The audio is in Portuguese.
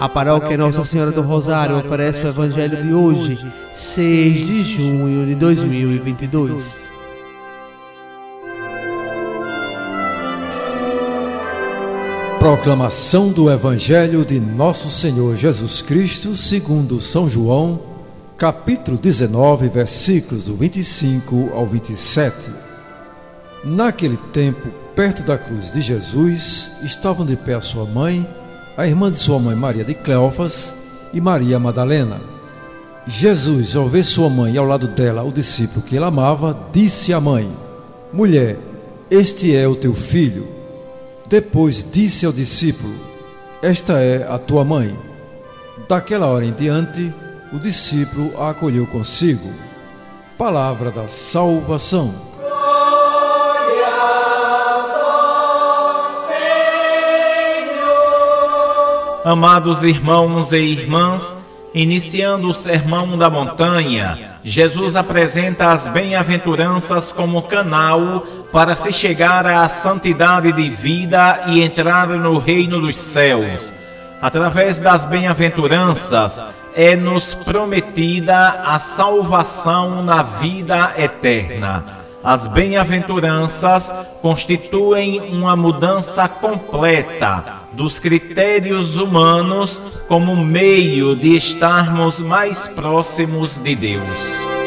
A paróquia Nossa Senhora do Rosário oferece o Evangelho de hoje, 6 de junho de 2022. Proclamação do Evangelho de Nosso Senhor Jesus Cristo, segundo São João, capítulo 19, versículos do 25 ao 27. Naquele tempo, perto da cruz de Jesus, estavam de pé a sua mãe, a irmã de sua mãe Maria de Cleofas e Maria Madalena. Jesus, ao ver sua mãe e ao lado dela o discípulo que ele amava, disse à mãe: Mulher, este é o teu filho. Depois disse ao discípulo: Esta é a tua mãe. Daquela hora em diante, o discípulo a acolheu consigo. Palavra da salvação. Amados irmãos e irmãs, iniciando o Sermão da Montanha, Jesus apresenta as bem-aventuranças como canal para se chegar à santidade de vida e entrar no reino dos céus. Através das bem-aventuranças é-nos prometida a salvação na vida eterna. As bem-aventuranças constituem uma mudança completa dos critérios humanos como meio de estarmos mais próximos de Deus.